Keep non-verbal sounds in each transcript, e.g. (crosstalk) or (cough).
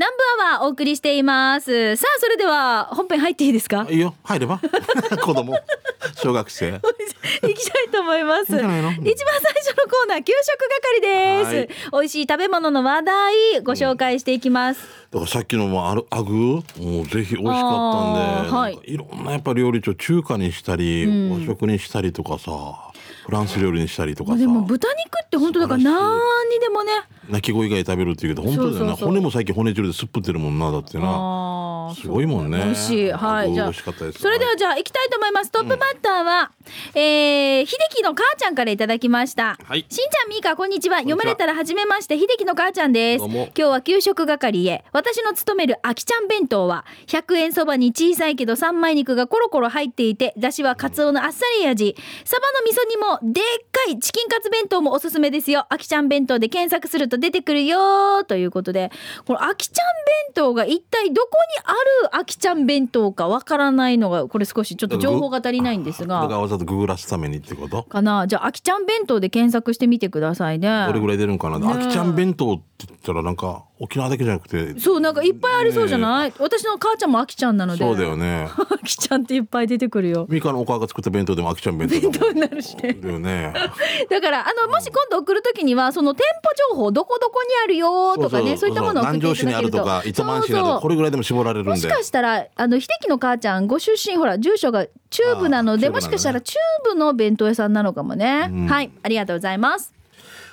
南部アワーお送りしています。さあそれでは本編入っていいですか？いいよ。入れば。(laughs) 子供。小学生。行きたいと思います。一番最初のコーナー給食係です、はい。美味しい食べ物の話題ご紹介していきます、だからさっきのもあるアグもうぜひ美味しかったんで、はい。なんかいろんなやっぱ料理長中華にしたり、和食にしたりとかさフランス料理にしたりとかさ。でも豚肉って本当だから何にでもね。鳴き声以外食べるっていうけど本当だよねそうそうそう。骨も最近骨汁ですっぷってるもんなだってな。すごいもんね。美味しい。はいじゃあそれではじゃあ行きたいと思います。トップバッターは、えー、秀樹の母ちゃんからいただきました、はい。しんちゃんみーかこんにちは。読まれたら初めまして秀樹の母ちゃんです。今日は給食係へ。私の勤めるあきちゃん弁当は100円そばに小さいけど三枚肉がコロコロ入っていてだしはカツオのあっさり味。サバの味噌煮もでっかいチキンカツ弁当もおすすめですよ。あきちゃん弁当で検索すると出てくるよということでこのあきちゃん弁当が一体どこにあるあきちゃん弁当かわからないのがこれ少しちょっと情報が足りないんですだからがわざとググらすためにってこと？かな？じゃああきちゃん弁当で検索してみてくださいね。どれぐらい出るんかな、ねあきちゃん弁当って言ったらなんか沖縄だけじゃなくてそうなんかいっぱいありそうじゃない、私の母ちゃんもあきちゃんなので。そうだよね。あきちゃんっていっぱい出てくるよ。ミカのお母が作った弁当でもあきちゃん弁当になるしね。だよね。(laughs) だからあのもし今度送るときにはその店舗情報どこどこにあるよとかねそういったものを送っていただけると。あるとか糸満市にあるそうそうこれぐらいでも絞られるんで。もしかしたらあの秀樹の母ちゃんご出身ほら住所が中部なのであーもしかしたら中中部の弁当屋さんなのかもね、うん。はい。ありがとうございます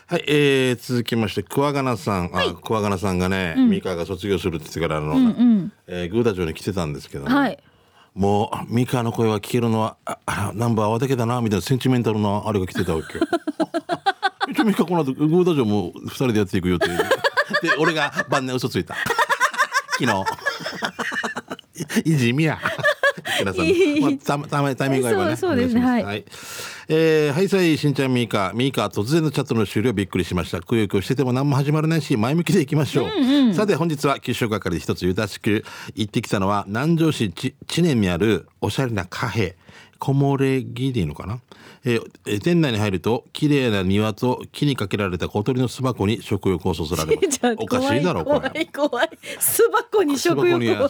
はい、えー、続きまして桑名さん、あ桑名さんがね、ミカが卒業するって言ってからあの、うんえー、グーダ城に来てたんですけどね、はい。もうあミカの声は聞けるのはああナンバーはだけだなみたいなセンチメンタルなあれが来てたわけ。よ。(laughs) 一応ミカこの後グーダ城も二人でやっていくよっていうで (laughs) 俺が晩年嘘ついた。昨日。(laughs) いじみや。皆さん、まあ、たたまタイミングが合えばね。そうそうですね。お願いはい。えー、はいさいしんちゃんみーか。みーか突然のチャットの終了。びっくりしました。くよくよしてても何も始まらないし前向きでいきましょう、さて本日は給食係で一つゆたしく行ってきたのは南城市ち知念にあるおしゃれなカフェ。木漏れ木でいいのかな、えーえー店内に入ると綺麗な庭と木にかけられた小鳥の巣箱に食欲をそそられます。(laughs) おかしいだろこ怖れい怖い怖い。巣箱に食欲を。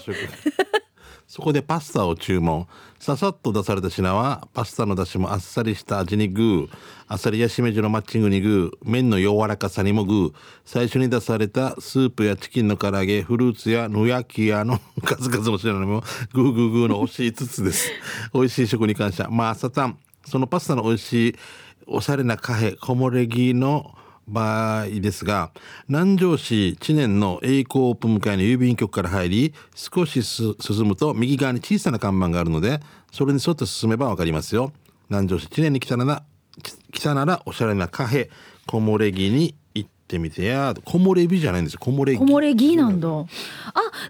そこでパスタを注文ささっと出された品はパスタの出汁もあっさりした味にグーあさりやしめじのマッチングにグー麺の柔らかさにもグー最初に出されたスープやチキンの唐揚げフルーツや野焼き屋の (laughs) 数々の品にもグーグーグーの惜しいつつです。美味しい食に感謝。まあサタンそのパスタの美味しいおしゃれなカフェ木漏れ木の場合ですが南城市知念の栄光オープン向かいの郵便局から入り少し進むと右側に小さな看板があるのでそれに沿って進めばわかりますよ。南城市知念に来たなら来たならおしゃれなカフェ木漏れ木にってみてや木漏れ日じゃないんですよ。木漏れ木木漏れ木なんだ。あ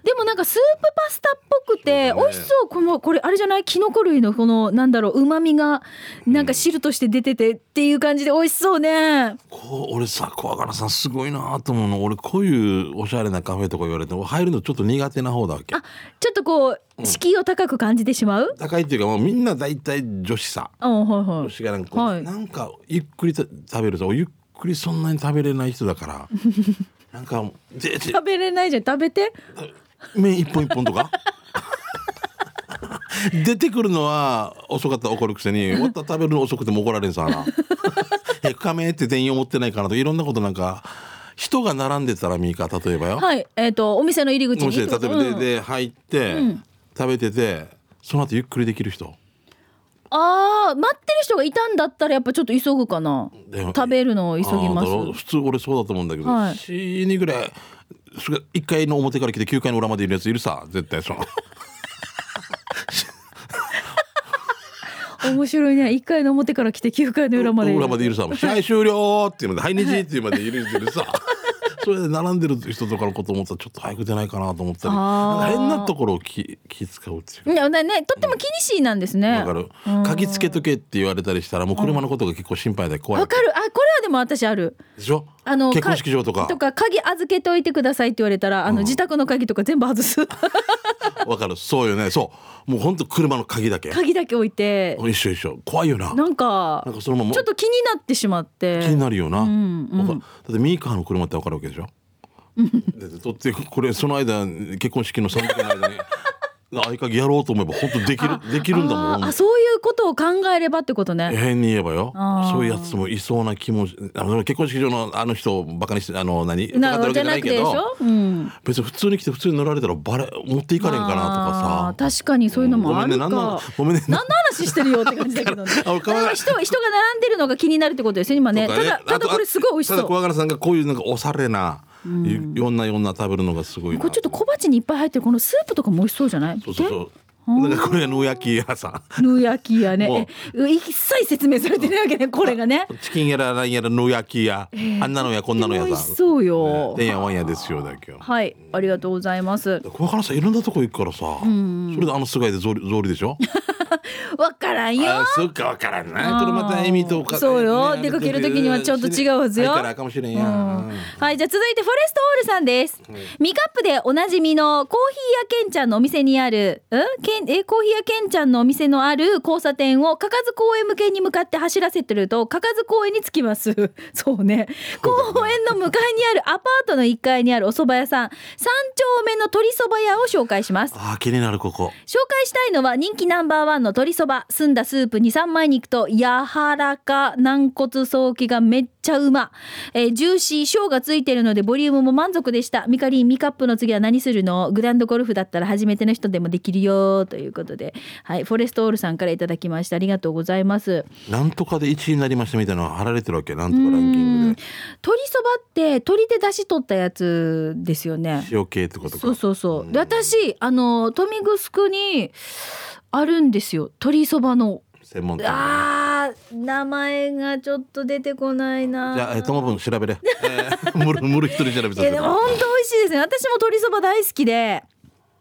でもなんかスープパスタっぽくてね。美味しそう。このこれあれじゃない？キノコ類のこのなんだろう旨味がなんか汁として出ててっていう感じで美味しそうね。こう俺さ小若菜さんすごいなと思うの。俺こういうおしゃれなカフェとか言われても入るのちょっと苦手な方だわけ。あちょっとこう敷居を高く感じてしまう、高いっていうかもうみんな大体女子さ。あはいはい。女子がなんか、はい。なんかゆっくりと食べるとゆっくりそんなに食べれない人だから (laughs) なんか食べれないじゃん。食べて。麺一本一本とか？(laughs) 出てくるのは遅かったら怒るくせに。(laughs) 終わったら食べるの遅くても怒られんさなえ深めって店員思ってないかなといろんなことなんか人が並んでたらみーか例えばよ、はいえっ、とお店の入り口に例えばで,、うん。で入って、ん。食べててその後ゆっくりできる人あー待ってる人がいたんだったらやっぱちょっと急ぐかな。食べるのを急ぎます。普通俺そうだと思うんだけど、はい。4人ぐらいそれ1階の表から来て9階の裏までいるやついるさ絶対その。(laughs) 面白いね。1階の表から来て9階の裏まで裏までいるさ。試合終了っていうので「はい日」っていうまでいるいるさそれで並んでる人とかのこと思ったらちょっと早く出ないかなと思ったり。変なところを気気使うっていういやねねとっても気にしいなんですね。わかる。うん。鍵つけとけって言われたりしたらもう車のことが結構心配で怖い。わかる。あこれはでも私ある。でしょ？あの結婚式場とか。とか鍵預けておいてくださいって言われたらあの、うん。自宅の鍵とか全部外す。(laughs) わかる。そうよね。そう。もう本当車の鍵だけ。鍵だけ置いて。一緒一緒。怖いよな。なんかなんかそのままちょっと気になってしまって。気になるよな、うんうん。だってミーカーの車ってわかるわけでしょ？で取ってこれその間結婚式の3時間の間に合鍵やろうと思えば本当できるできるんだもん。あそういうことを考えればってことね。変に言えばよ。そういうやつもいそうな気もあの結婚式場のあの人をバカにしてあの何なバカってじゃなくてでしょ、うん、別に普通に来て普通に乗られたらバレ持っていかれんかなとかあー確かにそういうのもあるか、ごめんね何のごめんね (laughs) 何の話してるよって感じだけどね。(laughs) 人人が並んでるのが気になるってことですよ今ね。ただただこれすごい美味したそう。だ桑原さんがこういうなんかおしゃれな、いろんなよんな食べるのがすごいな。これちょっと小鉢にいっぱい入ってるこのスープとかも美味しそうじゃない？そうそうそう。だからこれが野焼き屋さん。ぬ焼きやもねえ一切説明されてないわけねこれがね。チキンやら何やら野焼き屋、あんなのやこんなのや美さそうよ、てんやわんやですよだけどはいありがとうございます。桑原さんいろんなとこ行くからさ、それであの菅井で草履草履でしょ？(laughs) わからんよ。あそっかわからんな。これまたエミとかそうよ。ね出かける時にはちょっと違うはずよ。だからかもしれんや、はい、じゃあ続いてフォレストオールさんです。ミカップでおなじみのコーヒー屋ケンちゃんのお店にある、ん？けんえコーヒー屋ケンちゃんのお店のある交差点をかかず公園向けに向かって走らせてると、かかず公園に着きます。(laughs) そうね。公園の向かいにあるアパートの1階にあるお蕎麦屋さん、三丁目の鶏蕎麦屋を紹介します。あー気になるここ。紹介したいのは人気ナンバーワンの鶏そば澄んだスープに三枚肉と柔らか軟骨早期がめっちゃうま、えージューシー小がついてるのでボリュームも満足でした。ミカリンミカップの次は何するの？グランドゴルフだったら初めての人でもできるよということで。はいフォレストオールさんからいただきました。ありがとうございます。なんとかで1位になりましたみたいなの貼られてるわけなんとかランキングで。鶏そばって鶏で出汁取ったやつですよね。塩系ってことか。そうそうそう。で私あの豊見城にあるんですよ。鶏そばの。専門店ね。あー名前がちょっと出てこないな。じゃあえともぶん調べれ、えー、むるむる一人調べいや本当美味しいですね。私も鶏そば大好きで。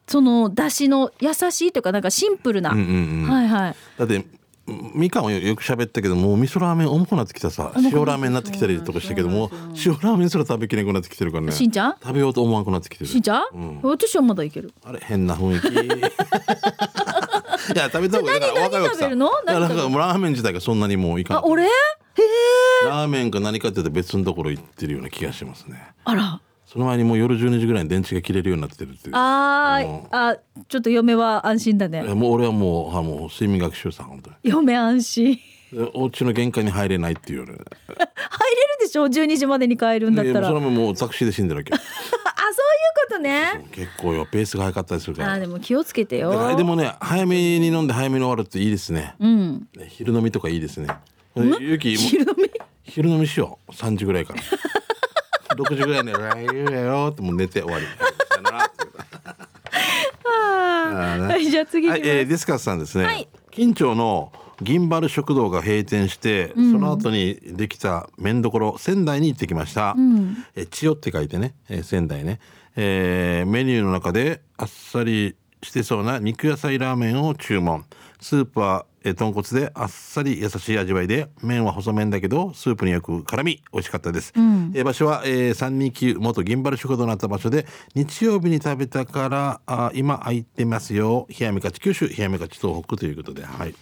その出汁の優しいというかなんかシンプルな、うんうんうん、はいはい。だってみかんはよく喋ったけどもう味噌ラーメン重くなってきたさ。塩ラーメンになってきたりとかしたけども塩ラーメンすら食べきれなくなってきてるからね。しんちゃん？食べようと思わなくなってきてる。しんちゃん、うん。私はまだいける。あれ変な雰囲気 (laughs) (laughs) いや食べた方がい。いだから何若いわけさ何食べるの？いやなん何食べるかもうラーメン自体がそんなにもういかん。あ俺？へえラーメンか何かって言別のところ行ってるような気がしますね。あら。その前にもう夜12時ぐらいに電池が切れるようになってるっていう。あー。う。んあちょっと嫁は安心だね。もう俺はもうあもう睡眠学習さん本当に。嫁安心。でお家の玄関に入れないっていうね。入れるでしょ？12時までに帰るんだったら。あそういうそれももうタクシーで死んでるわけ。(laughs) ことね。結構よペースが早かったりするから。あーでも気をつけてよ。でもね早めに飲んで早めに終わるっていいですね。うん。ね昼飲みとかいいですね。ゆきも昼飲み？昼飲みしよう。3時ぐらいから。(laughs) 6時ぐらいに「ライブやよ」ってもう寝て終わり。(laughs) はいじゃあ次行はい、えー、ディスカスさんですね、はい。近町の銀バル食堂が閉店して、その後にできた麺どころ仙台に行ってきました、えー千代って書いてね、えー仙台ね、えーメニューの中であっさりしてそうな肉野菜ラーメンを注文。スープはえー豚骨であっさり優しい味わいで麺は細麺だけどスープによく絡み美味しかったです、えー場所は、えー、329元銀バル食堂のあった場所で日曜日に食べたからあ今空いてますよ。冷やみ勝ち九州冷やみ勝ち東北ということではい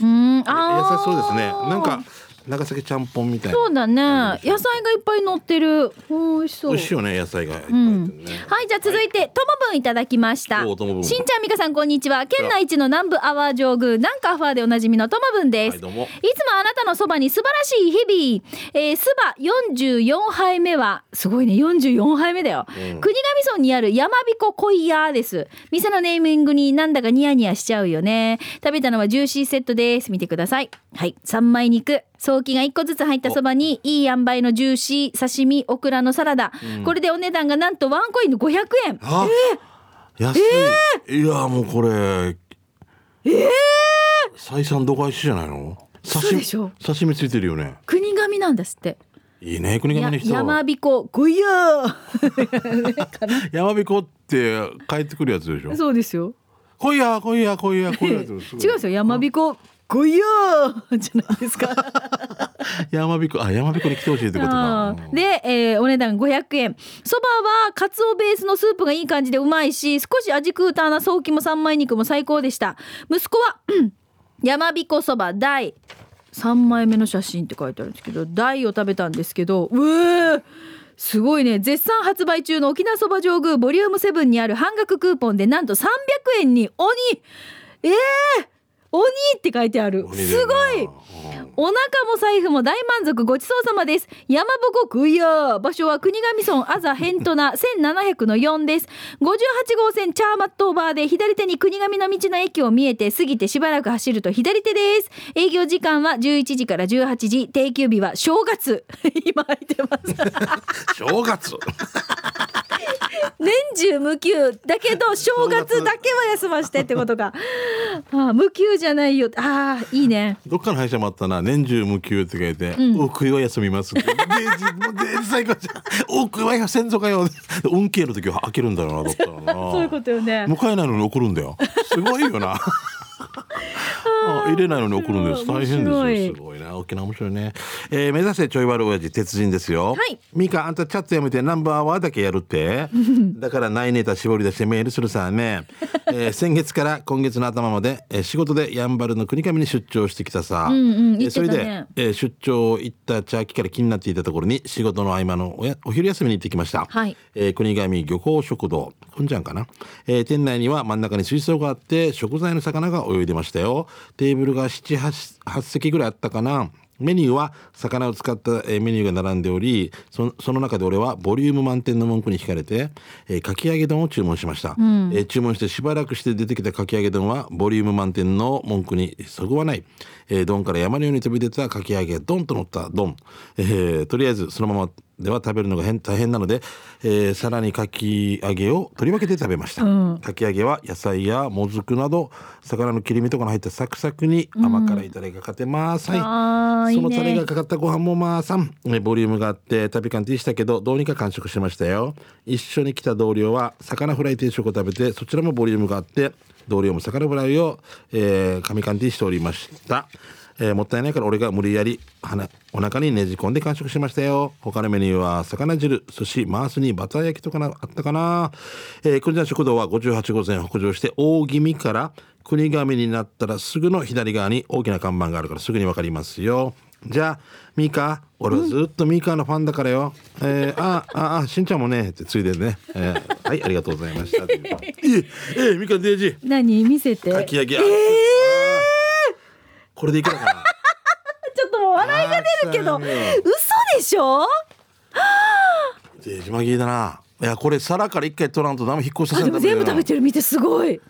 うん。優あー。しそうですね。なんか長崎ちゃんぽんみたいな。そうだね。野菜がいっぱい乗ってる。美味しそう。美味しいよね野菜が。いっぱい入ってるね、はい、じゃあ続いて、ともぶんいただきました。しんちゃん、みかさん、こんにちは。県内一の南部アワー上宮、南下アファーでおなじみのともぶんです。はいいつもあなたのそばに素晴らしい日々。えー、すば44杯目は、すごいね、44杯目だよ。国頭村にある山彦恋屋です。店のネーミングになんだかニヤニヤしちゃうよね。食べたのはジューシーセットです。見てください。はい、三枚肉。早期が1個ずつ入ったそばにいい塩梅のジューシー刺身オクラのサラダ、これでお値段がなんとワンコインの500円あ、安い、いやもうこれ。え採算度外視じゃないの？刺身そうでしょ。刺身ついてるよね。国神なんですって。いいね国や神の人山彦ごいやー山彦って帰ってくるやつでしょ？そうですよ。来いや来いや来いや来いや (laughs) 違うんですよ。山彦ごいやーじゃないですか。(laughs) 山彦あ山彦に来てほしいってことか。で、えーお値段500円そばはかつおベースのスープがいい感じでうまいし少し味クーターな早期も三枚肉も最高でした。息子はうん山彦そば大。3枚目の写真って書いてあるんですけど大を食べたんですけどうえーすごいね。絶賛発売中の沖縄そば上宮ボリューム7にある半額クーポンでなんと300円に鬼。えー、鬼って書いてある。すごい。うん。お腹も財布も大満足ごちそうさまです。山ぼこや場所は国頭村あざへんとな (laughs) 1700の4です。58号線チャーマットオーバーで左手に国頭の道の駅を見えて過ぎてしばらく走ると左手です。営業時間は11時から18時。定休日は正月。(laughs) 今空いてます。(laughs) 正月？年中無休だけど正月だけは休ましてってことかああ無休じゃないよ。ああいいね。どっかの会社もあったな。年中無休って書いて「お食いは休みます」って。最高じゃん「お食いは先祖かよ」(laughs) 運慶の時は開けるんだろ (laughs) うなどっかのな。そういうことよね。迎えないのに送るんだよ。(laughs) すごいよな。あ入れないのに送るんです大変ですよすごい。な沖縄面白いね、えー、目指せちょい悪親父鉄人ですよ。はい。ミカあんたチャットやめてナンバーワーだけやるって。(laughs) だからないネタ絞り出してメールするさね、(laughs) えー、先月から今月の頭まで、えー、仕事でやんばるの国上に出張してきたさ、それで、えー出張行ったチャーキから気になっていたところに仕事の合間のおやお昼休みに行ってきました、はい。えー国上漁港食堂。ふんじゃんかな、えー店内には真ん中に水槽があって食材の魚が泳いでましたよ。テーブルが78席ぐらいあったかなメニューは魚を使ったえーメニューが並んでおりそその中で俺はボリューム満点の文句に惹かれて、えーかき揚げ丼を注文しました、えー注文してしばらくして出てきたかき揚げ丼はボリューム満点の文句にそぐわない、えー丼から山のように飛び出たかき揚げドンと乗った丼、えーとりあえずそのままでは食べるのが変大変なので、えーさらにかき揚げを取り分けて食べました、かき揚げは野菜やもずくなど魚の切り身とかの入ったサクサクに甘辛いタレがかかってます、はい。あーいそのタレがかかったご飯もまあさん。えーボリュームがあって食べ感じしたけどどうにか完食しましたよ。一緒に来た同僚は魚フライ定食を食べてそちらもボリュームがあって同僚も魚フライを、えー、紙缶ティしておりましたえーもったいないから俺が無理やり鼻お腹にねじ込んで完食しましたよ。他のメニューは魚汁寿司マースにバター焼きとかなあったかな、えー、国山食堂は58号線北上して大気味から国神になったらすぐの左側に大きな看板があるからすぐにわかりますよ。じゃあミカ俺はずっとミカのファンだからよ、えー、あああしんちゃんもねってついでね、えーはいありがとうございました。(laughs) えええー、ミカデージ。何見せて？かき揚げ、あこれでいくのかな？(laughs) ちょっともう笑いが出るけど。嘘でしょ？デージマギーだな。いやこれ皿から一回取らんとダメ。引っ越しさあでも全部食べるてる見てすごい。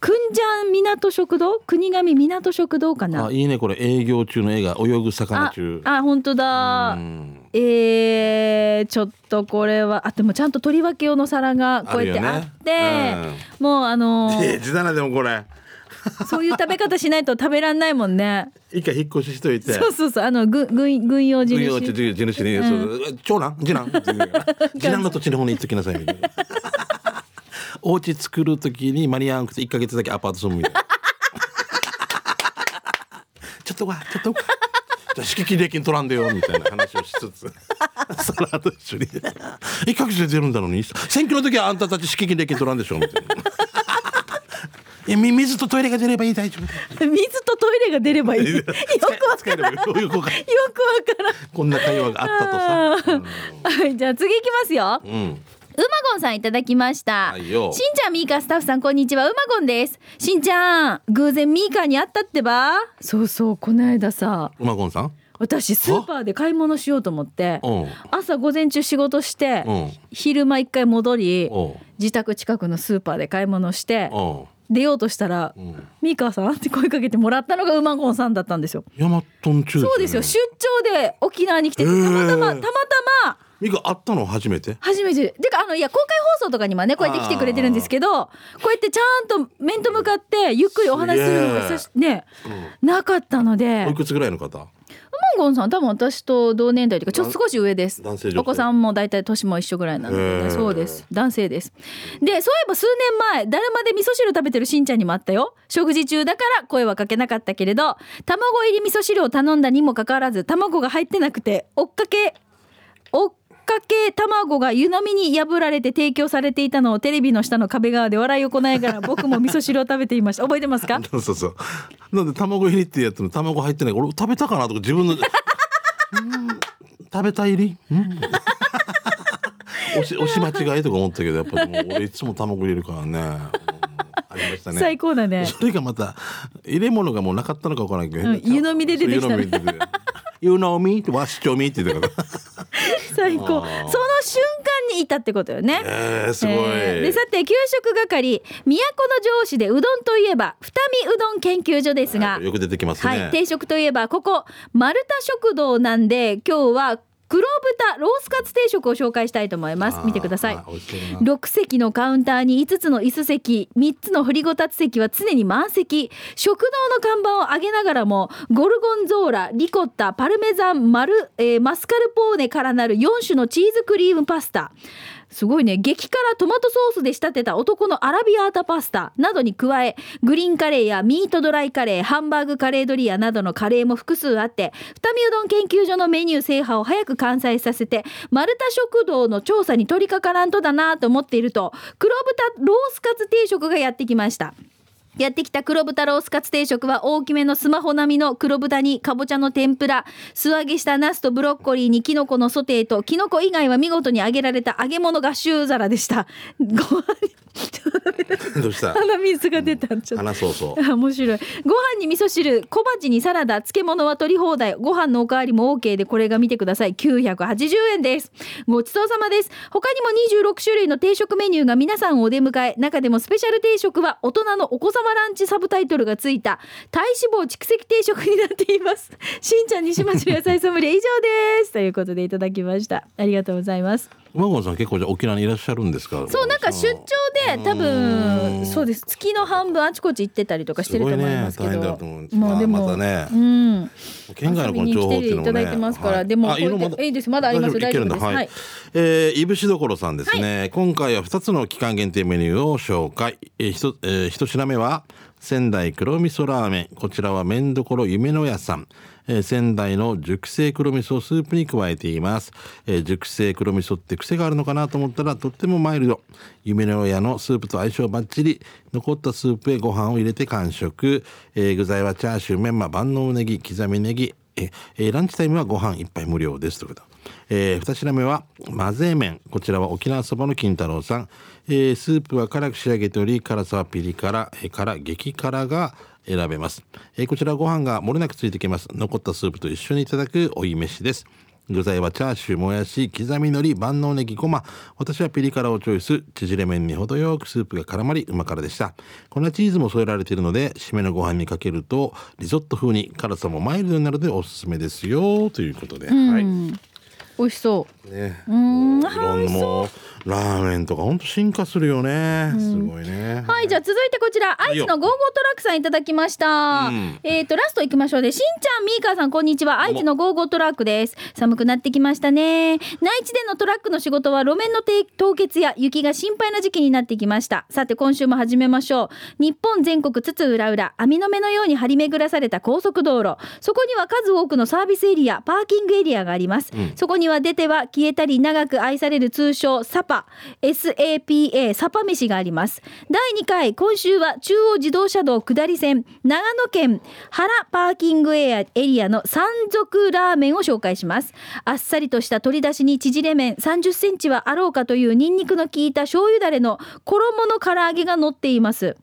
くんじゃん港食堂？国神港食堂かな？あいいねこれ。営業中の絵が泳ぐ魚あ中。あ本当だ。うん。えー、ちょっとこれはあでもちゃんと取り分け用の皿がこうやってあってね。もうあのーデージだなでもこれそういう食べ方しないと食べらんないもんね。一回引っ越ししといて。そうそうそうあのぐ軍軍用軍用地主に、そう長男次男 (laughs) 次男の土地の方に行っときなさいみたいなお家作る時に間に合わなくて1か月だけアパート住むみたいな。ちょっとわちょっとわじゃあ敷金礼金取らんでよみたいな話をしつつ。その後一緒に。1か月で出るんだのに。選挙の時はあんたたち敷金礼金取らんでしょみたいないやみ水とトイレが出ればいい大丈夫。(laughs) 水とトイレが出ればいい。(laughs) よくわ使えればよくわからん。こんな会話があったとさ、はい、じゃあ次いきますよ。うん。うんうまごんさんいただきました。はいよ。しんちゃんみーかスタッフさんこんにちは。うまごんです。しんちゃん偶然みーかに会ったってば。そうそうこの間さ。馬ゴンさん？私スーパーで買い物しようと思ってう。ん朝午前中仕事してう。ん昼間一回戻り自宅近くのスーパーで買い物して出ようとしたらうん「みーかさん?」って声かけてもらったのがうまごんさんだったんですよ。ヤマトン中そうですよ。出張で沖縄に来ててへー。たまたまたまたまミカ会ったの初めて？初めて。てかあのいや公開放送とかにもねこうやって来てくれてるんですけどこうやってちゃんと面と向かってゆっくりお話しするのが久しねなかったので。おいくつぐらいの方？ゴンさん多分私と同年代というかちょっと少し上です。お子さんも大体年も一緒ぐらいなので、ね、そうです。男性です。でそういえば数年前だるまで味噌汁食べてるしんちゃんにもあったよ。食事中だから声はかけなかったけれど卵入り味噌汁を頼んだにもかかわらず卵が入ってなくて追っかけ追っかけ卵が湯飲みに破られて提供されていたのをテレビの下の壁側で笑いをこないながら僕も味噌汁を食べていました。覚えてますか？(laughs) そうそうそう。なんで卵入りってやつの卵入ってない。俺食べたかなとか自分の食べたいり？うん。(laughs) 押し押し間違いとか思ったけどやっぱもう俺いつも卵入れるからね、うん。ありましたね。最高だね。それがまた入れ物がもうなかったのかわからないけど、うん湯飲みで出てきたねそう湯飲みで出てくる湯飲みっしちょみって言ってたから。(laughs) 最高。その瞬間にいたってことよね。えー、すごい、えー。でさて給食係。都城市でうどんといえば二見うどん研究所ですが。よく出てきますね、はい、定食といえばここ丸太食堂なんで今日は黒豚ロースカツ定食を紹介したいと思います。見てください。あー美味しそうだな。6席のカウンターに5つの椅子席3つの振りごたつ席は常に満席。食堂の看板を上げながらもゴルゴンゾーラリコッタパルメザンマル、えーマスカルポーネからなる4種のチーズクリームパスタすごいね激辛トマトソースで仕立てた男のアラビアータパスタなどに加えグリーンカレーやミートドライカレーハンバーグカレードリアなどのカレーも複数あって二見うどん研究所のメニュー制覇を早く完済させて丸太食堂の調査に取り掛からんとだなと思っていると黒豚ロースカツ定食がやってきました。やってきた黒豚ロースカツ定食は大きめのスマホ並みの黒豚にかぼちゃの天ぷら素揚げしたナスとブロッコリーにキノコのソテーとキノコ以外は見事に揚げられた揚げ物合衆皿でした。ご飯 (laughs) どうした？鼻水が出たちょっと。花そうそう。あ面白い。ご飯に味噌汁小鉢にサラダ漬物は取り放題。ご飯のおかわりも OK でこれが見てください。980円です。ごちそうさまです。他にも26種類の定食メニューが皆さんをお出迎え。中でもスペシャル定食は大人のお子様ランチサブタイトルがついた。体脂肪蓄積定食になっています。しんちゃん西町の野菜ソムリエ以上です。ということでいただきました。ありがとうございます馬郷さん結構じゃあ沖縄にいらっしゃるんですか？そうなんか出張で多分そうです。月の半分あちこち行ってたりとかしてると思いますけど。すごいね。大変だと思うんです。まあでも、まあまたね。うん。県外のこの情報っていうのもね。い。ただいてますからはいでもいいです。まだあります。大丈夫。です。はい。えーいぶしどころさんですね、今回は2つの期間限定メニューを紹介、えーひとえー一品目は仙台黒味噌ラーメン。こちらは麺どころ夢の屋さんえー仙台の熟成黒味噌スープに加えています、えー熟成黒味噌って癖があるのかなと思ったらとってもマイルド。夢の親のスープと相性バッチリ。残ったスープへご飯を入れて完食、えー具材はチャーシューメンマ万能ネギ刻みネギ。えーランチタイムはご飯一杯無料です。ということえー、2品目は混ぜ麺こちらは沖縄そばの金太郎さん、えースープは辛く仕上げており辛さはピリ辛、えー辛激辛が選べます、えーこちらはご飯が漏れなくついてきます。残ったスープと一緒にいただくおい飯です。具材はチャーシューもやし刻み海苔万能ネギごま。私はピリ辛をチョイス。縮れ麺に程よくスープが絡まりうま辛でした。粉チーズも添えられているので締めのご飯にかけるとリゾット風に辛さもマイルドになるのでおすすめですよ。ということで、はい美味しそう。ね、うーんいろんなもうラーメンとか本当進化するよね、すごいねはい、じゃあ続いてこちら、愛知のゴーゴートラックさんいただきました。うんえっ、と、ラスト行きましょうで、しんちゃん、みーかーさん、こんにちは。愛知のゴーゴートラックです。寒くなってきましたね。内地でのトラックの仕事は路面のて凍結や雪が心配な時期になってきました。さて、今週も始めましょう。日本全国津々浦々、網の目のように張り巡らされた高速道路。そこには数多くのサービスエリア、パーキングエリアがあります。そこには出ては消えたり長く愛される通称サパ SAPA サパ飯があります。第2回今週は中央自動車道下り線長野県原パーキングエリアの山賊ラーメンを紹介します。あっさりとした鶏出しに縮れ麺30センチはあろうかというニンニクの効いた醤油だれの衣の唐揚げが乗っています。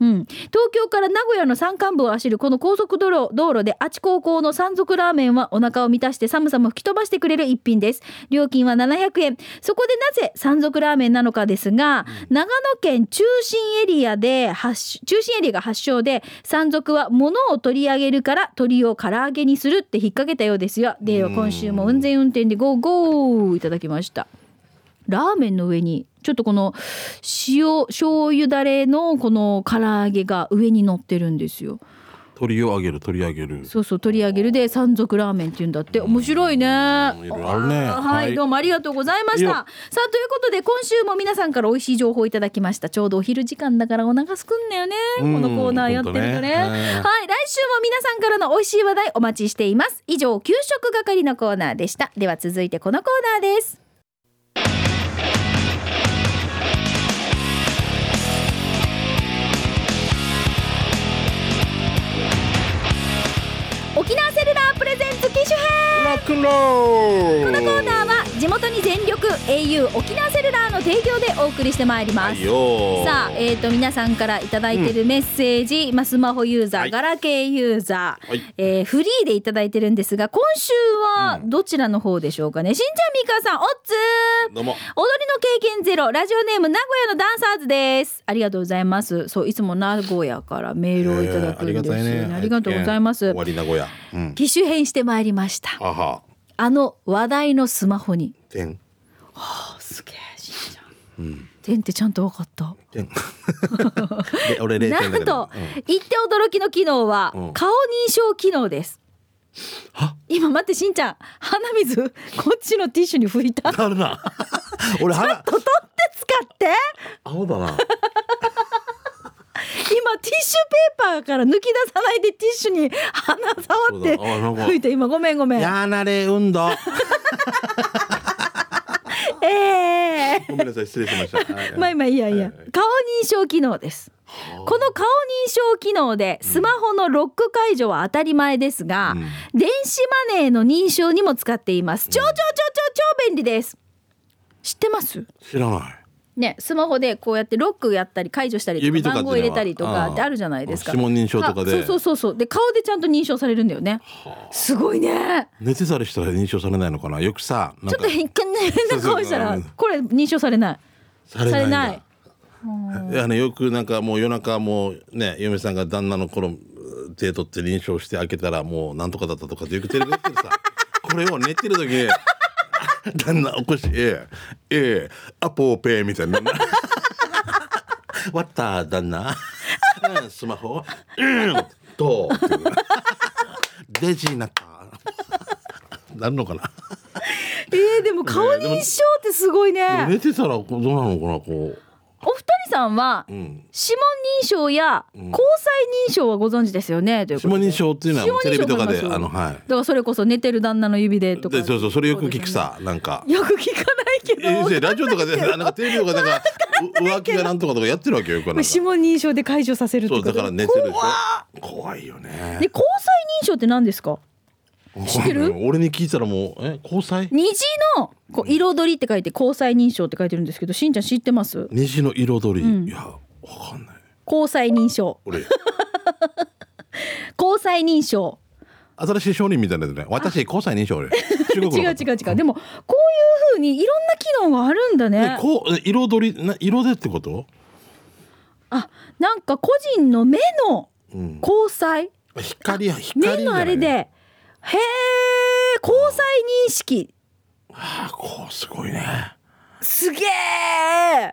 うん、東京から名古屋の山間部を走るこの高速道路道路であち高校の山賊ラーメンはお腹を満たして寒さも吹き飛ばしてくれる一品です。料金は700円。そこでなぜ山賊ラーメンなのかですが、長野県中心エリアで発中心エリアが発祥で山賊は物を取り上げるから鳥を唐揚げにするって引っ掛けたようですよ。では今週も運転運転でゴーゴーいただきました。ラーメンの上にちょっとこの塩醤油だれのこの唐揚げが上に乗ってるんですよ。鳥をあげる鳥あげる。そうそう取り上げるで山賊ラーメンって言うんだって。面白いね。ね。はい、はい。どうもありがとうございました。さあということで今週も皆さんから美味しい情報をいただきました。ちょうどお昼時間だからお腹すくんだよね。こうんのコーナーやってるとね。ね。はい来週も皆さんからの美味しい話題お待ちしています。以上給食係のコーナーでした。では続いてこのコーナーです沖縄セルラープレゼンツ機種編。ロックンロこのコーナーは地元に全力 au 沖縄セルラーの提供でお送りしてまいります、はいよさあ、えー、と皆さんからいただいてるメッセージ、まあ、スマホユーザー、はい。ガラケーユーザー、はい。えーフリーでいただいてるんですが今週はどちらの方でしょうかね、しんちゃんみかさんおっつーどうも。踊りの経験ゼロラジオネーム名古屋のダンサーズです。ありがとうございます。そういつも名古屋からメールをいただくんですよね、えーありがとうございます。終わり名古屋。うん機種変してまいりました。はは。あの話題のスマホに。点あすげえしんちゃん、点ってちゃんと分かった。点で俺0な点だけど。んと、言って驚きの機能はうん。顔認証機能です。は？今待ってしんちゃん。鼻水？こっちのティッシュに拭いた？あるな。俺鼻。と取って使って。青だな今ティッシュペーパーから抜き出さないでティッシュに鼻触ってそうだ。あなんか。拭いて今ごめんごめん。やなれ運動。(laughs) ええ。ごめんなさい失礼しました。はい。まあ今いいやいいや。はい。はい顔認証機能です。この顔認証機能でスマホのロック解除は当たり前ですが、うん。電子マネーの認証にも使っています。超超超超超便利です。知ってます？知らないねスマホでこうやってロックやったり解除したりと指か番号入れたりとかってあるじゃないですか。指紋認証とかで。あそうそうそうそう。で顔でちゃんと認証されるんだよね。すごいね。寝てたりしたら認証されないのかな？よくさちょっと変な (laughs) 顔したらこれ認証されない。されないんだ。されない。いやねよくなんかもう夜中もうね嫁さんが旦那の頃手取って認証して開けたらもうなんとかだったとかってよくテレビやってるさ。(laughs) これを寝てる時に旦那起こし。て「ええ。ええ。アポーペー」みたいな「割った旦那。うんスマホ。うん。どう?」っていうデジになった。なんのかな？えー、でも顔認証ってすごいね。寝てたらどうなのかなこお二人さんはう、うん、指紋認証や交際認証はご存知ですよね、というこ指紋認証っていうのはテレビとかであのはい。だからそれこそ寝てる旦那の指でとか。でそうそうそれよく聞くさなんか。よく聞かないけど、えーラジオとかでなんか。テレビとかなんかう浮気がなんとかとかやってるわけよ指紋認証で解除させるってだから寝てる怖いよね。で交際認証って何ですか？知ってる？俺に聞いたらもうえ？交際？虹のこう彩りって書いて交際認証って書いてるんですけどしんちゃん知ってます？虹の彩り、うん。いやわかんない。交際認証。俺。(laughs) 交際認証。新しい商人みたいなね。私交際認証違う (laughs) の違う違うでもこういう風にいろんな機能があるんだね。えこうえ彩りな色でってこと？あなんか個人の目のうん。交際？光や光目のあれでへえ交際認識。あーこうすごいね。すげえ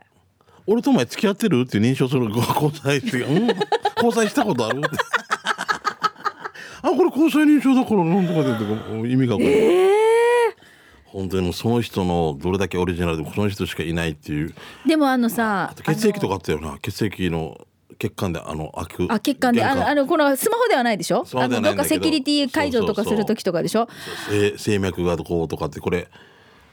俺とお前付き合ってる？って認証する交際して、(laughs) うん、交際したことある？って。(laughs) あこれ交際認証だからなんとかでって意味が分かる、ええ本当にその人のどれだけオリジナルでもその人しかいないっていう。でもあのさ血液とかあったよな。血液の血管であの開くあ血管であのあのこのスマホではないでしょ？あのどっかセキュリティ解除とかする時とかでしょ？静静脈がこうとかってこれ。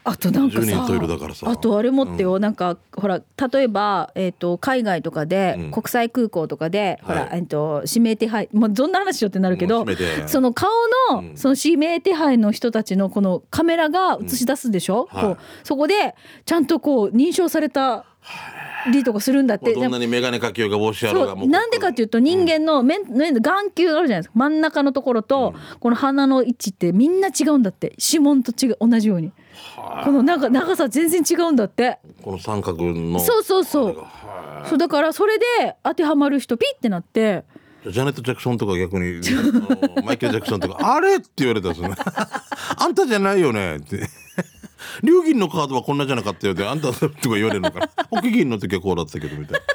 あとなんか10人さ。あとあれ持ってよ、なんかほら例えば、えー、と海外とかで、うん。国際空港とかで、ほら、はいえー、と指名手配もうどんな話しようってなるけど、その顔の、うん。その指名手配の人たちのこのカメラが映し出すでしょ、うん。はい。こうそこでちゃんとこう認証されたりとかするんだって。どんなに眼鏡かけようが帽子やろうがなんでかっていうと人間の目目の眼球があるじゃないですか。真ん中のところとこの鼻の位置ってみんな違うんだって。指紋と違う同じように。この長長さ全然違うんだって。この三角のそうそうそう。そうだからそれで当てはまる人ピッてなって。いジャネット・ジャクソンとか逆にマイケル・ジャクソンとか「あれ?」って言われたんですよね「(laughs) あんたじゃないよね」って「龍銀のカードはこんなじゃなかったよ」って「あんた」とか言われるのかな「保険銀の時はこうだったけど」みたいな。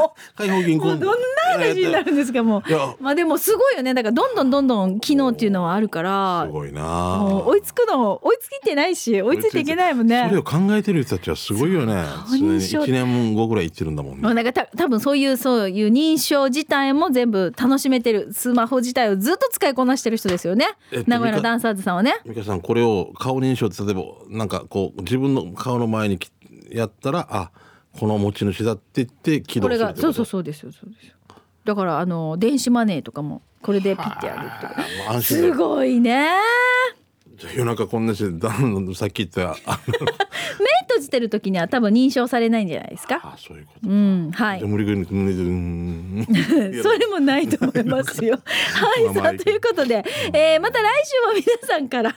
(laughs) 解放銀行どんな話になるんですかもう。まあでもすごいよね。だからどんどんどんどん機能っていうのはあるから。すごいな。もう追いつくの追いつきてないし追いついていけないもんね。それを考えてる人たちはすごいよね。そう認証1年後ぐらい行ってるんだもんね。もうなんかた多分そういうそういう認証自体も全部楽しめてる。スマホ自体をずっと使いこなしてる人ですよね、えっと名古屋のダンサーズさんはね。美香さんこれを顔認証って例えばなんかこう自分の顔の前にきやったらあこの持ち主だって言って起動すること？がそうそうそうですよそうです。よだからあの電子マネーとかもこれでピッてやると。かすごいね。じゃあ夜中こんなしてだんさっき言った。(laughs) 目閉じてる時には多分認証されないんじゃないですか？あそういうことうんはい。無理くり無理くりうーんそれもないと思いますよ。(laughs) はい、さあということで、えーまた来週も皆さんから。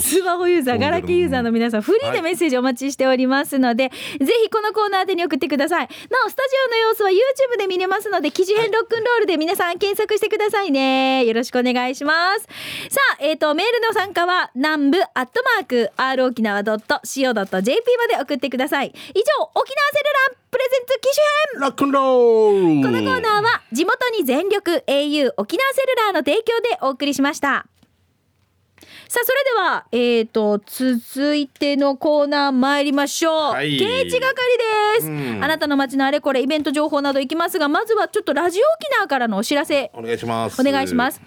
スマホユーザー、ガラケーユーザーの皆さん、フリーでメッセージお待ちしておりますので、ぜひこのコーナー宛てに送ってください。なお、スタジオの様子は YouTube で見れますので、記事編ロックンロールで皆さん検索してくださいね。よろしくお願いします。さあ、えっ、と、メールの参加は、南部アットマーク、r 沖縄 .co.jp まで送ってください。以上、沖縄セルラープレゼンツ機種編ロックンロールこのコーナーは地元に全力 au 沖縄セルラーの提供でお送りしました。さあそれではえー、と続いてのコーナー参りましょう。はい刑事係です、うんあなたの街のあれこれイベント情報などいきますがまずはちょっとラジオ沖縄からのお知らせお願いしますお願いします。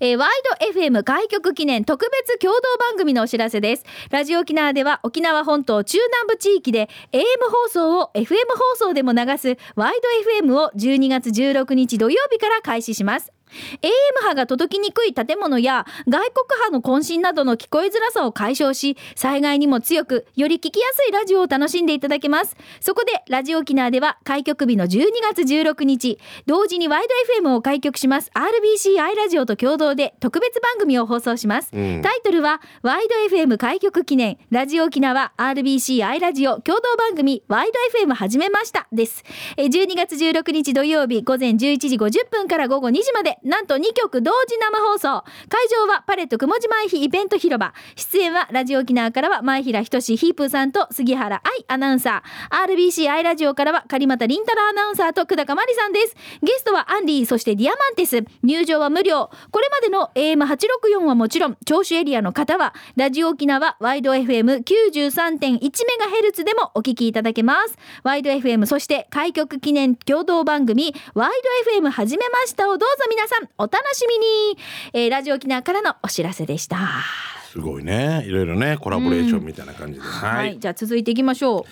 えーワイド FM 開局記念特別共同番組のお知らせです。ラジオ沖縄では沖縄本島中南部地域で AM 放送を FM 放送でも流すワイド FM を12月16日土曜日から開始します。AM 波が届きにくい建物や外国波の渾身などの聞こえづらさを解消し災害にも強くより聞きやすいラジオを楽しんでいただけます。そこでラジオ沖縄では開局日の12月16日同時にワイド FM を開局します RBC アイラジオと共同で特別番組を放送します、うん。タイトルはワイド FM 開局記念ラジオ沖縄 RBC アイラジオ共同番組ワイド FM 始めましたです。えー12月16日土曜日午前11時50分から午後2時までなんと2曲同時生放送。会場はパレット雲島イベント広場。出演はラジオ沖縄からは前平仁ヒープーさんと杉原愛アナウンサー。RBC アイラジオからは狩俣凛太郎アナウンサーと久高真理さんです。ゲストはアンディそしてディアマンテス入場は無料これまでの AM864 はもちろん聴取エリアの方はラジオ沖縄ワイド FM93.1MHz でもお聞きいただけます。ワイド FM そして開局記念共同番組ワイド FM 始めましたをどうぞ皆さんお楽しみに、えーラジオ沖縄からのお知らせでした。すごいねいろいろねコラボレーションみたいな感じで、はい、じゃあ続いていきましょう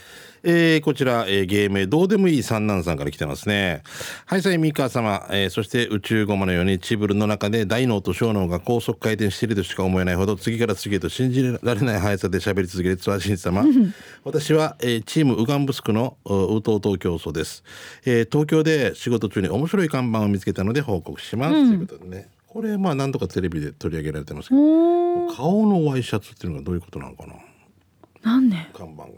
えーこちら、えー芸名どうでもいい三男さんから来てますね。はい、さい、三川様、えーそして宇宙ゴマのようにチブルの中で大脳と小脳が高速回転しているとしか思えないほど次から次へと信じられない速さで喋り続けるツアー新様。(laughs) 私は、えーチームウガンブスクのうウトウトウ競争です、えー東京で仕事中に面白い看板を見つけたので報告します。ということでね。これまあ何度かテレビで取り上げられてますけど顔のワイシャツっていうのがどういうことなのかな。なんね看板が。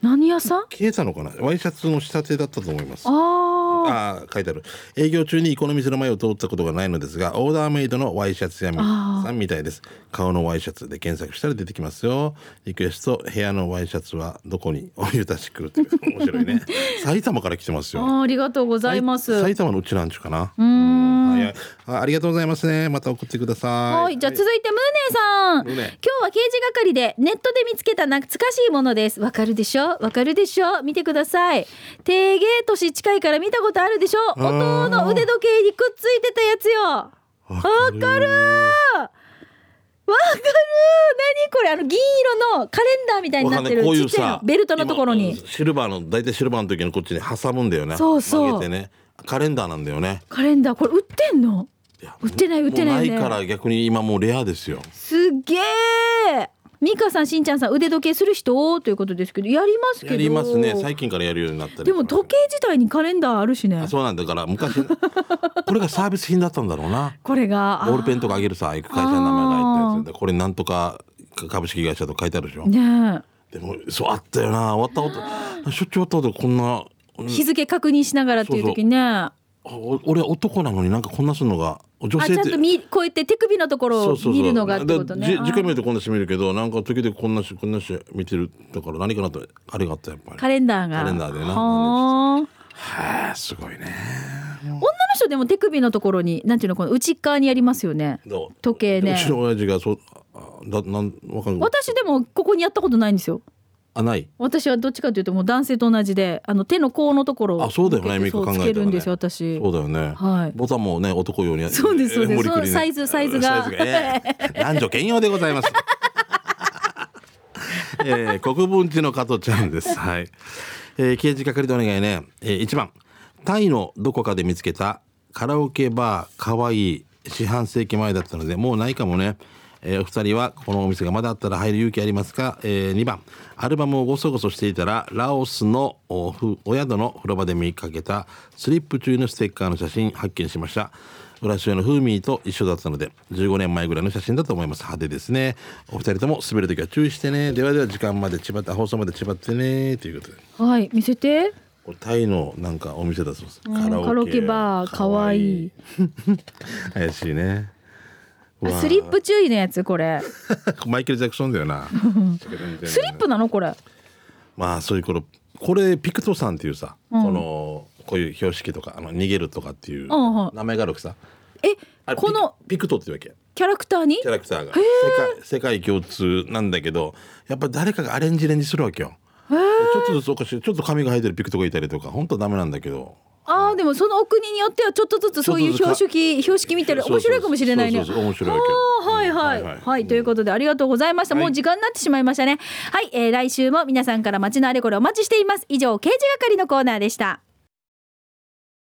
何屋さん？消えたのかな？ワイシャツの仕立てだったと思います。あああー。書いてある。営業中にこの店の前を通ったことがないのですがオーダーメイドのワイシャツ屋さんみたいです。顔のワイシャツで検索したら出てきますよ。リクエスト部屋のワイシャツはどこに？(laughs) お湯出してくるって面白いね。(laughs) 埼玉から来てますよ。ありがとうございます。埼玉のうちなんちゅうかな。うーん。はいあありがとうございますね。また送ってください。はい、じゃあ続いてムーネさん。今日は刑事係でネットで見つけた懐かしいものです。わかるでしょ？わかるでしょ？見てください。定芸年近いから見たことあるでしょ？あー。音の腕時計にくっついてたやつよ。わわかる。わかる。何これ？あの銀色のカレンダーみたいになってるこういうちっちゃいベルトのところに。今シルバーの大体シルバーの時にこっちに挟むんだよね。そうそう。曲げてねカレンダーなんだよね。カレンダー。これ売ってんの？売ってない売ってないよね。ないから逆に今もうレアですよ。すっげえミカさんしんちゃんさん腕時計する人？ということですけどやりますけど。やりますね。最近からやるようになったりでも時計自体にカレンダーあるしね。あそうなんだ。から昔 (laughs) これがサービス品だったんだろうな。これがボールペンとかあげるさ行く会社の名前が入ったやつ。でこれなんとか株式会社と書いてあるでしょ、ねでもそうあったよな。終わったことしょっちゅう終わったことこんなえ日付確認しながらっていう時にね俺男なのになんかこんなするのが女性って。ちゃんと見こうやって手首のところを見るのがってことね。時間見るとこんなし見るけどなんか時々こんなしこんなし見てるだから何かなとあれがあったやっぱり。カレンダーが。カレンダーでな。はあすごいね。人でも手首のところになんていうのこの内側にやりますよね。時計ね。うちの親父がそうあだなんわかん私でもここにやったことないんですよあない。私はどっちかというともう男性と同じであの手の甲のところをあそうだよね向けてミカ考えたらね。つけるんですよ私。そうだよね、はい。ボタンもね男用にやそうですそうです。ねそのサイズサイズが。サイええ男女兼用でございます。(laughs) えー、国分寺の加トちゃんです。はい、えー、刑事係でお願いね、えー、1番。タイのどこかで見つけたカラオケバーかわいい四半世紀前だったのでもうないかもねえーお二人はこのお店がまだあったら入る勇気ありますか、えー、2番。アルバムをごそごそしていたらラオスのおふお宿の風呂場で見かけたスリップ中のステッカーの写真発見しました。浦添の風味と一緒だったので15年前ぐらいの写真だと思います。派手ですね。お二人とも滑る時は注意してね。ではでは時間まで千葉って放送まで千葉ってね。ということで。はい。見せて。これタイのなんかお店だそうです。うんカラオケバー。かわいい。怪しいねスリップ注意のやつこれ。(laughs) マイケル・ジャクソンだよな。スリップなのこれ。まあそういう頃これピクトさんっていうさ、うん。このこういう標識とかあの逃げるとかっていう名前があるわけさ。えあれこのピピクトっていうわけ。キャラクターに？キャラクターが。世界世界共通なんだけどやっぱ誰かがアレンジレンジするわけよ。ちょっとずつおかしい。ちょっと髪が生えてるピクトがいたりとか本当はダメなんだけどあーでもそのお国によってはちょっとずつそういう標識標識見たら面白いかもしれないね。そう面白いはいはい、はいはいはい、ということでありがとうございました。もう時間になってしまいましたね。はい、えー来週も皆さんから街のあれこれお待ちしています。以上刑事係のコーナーでした。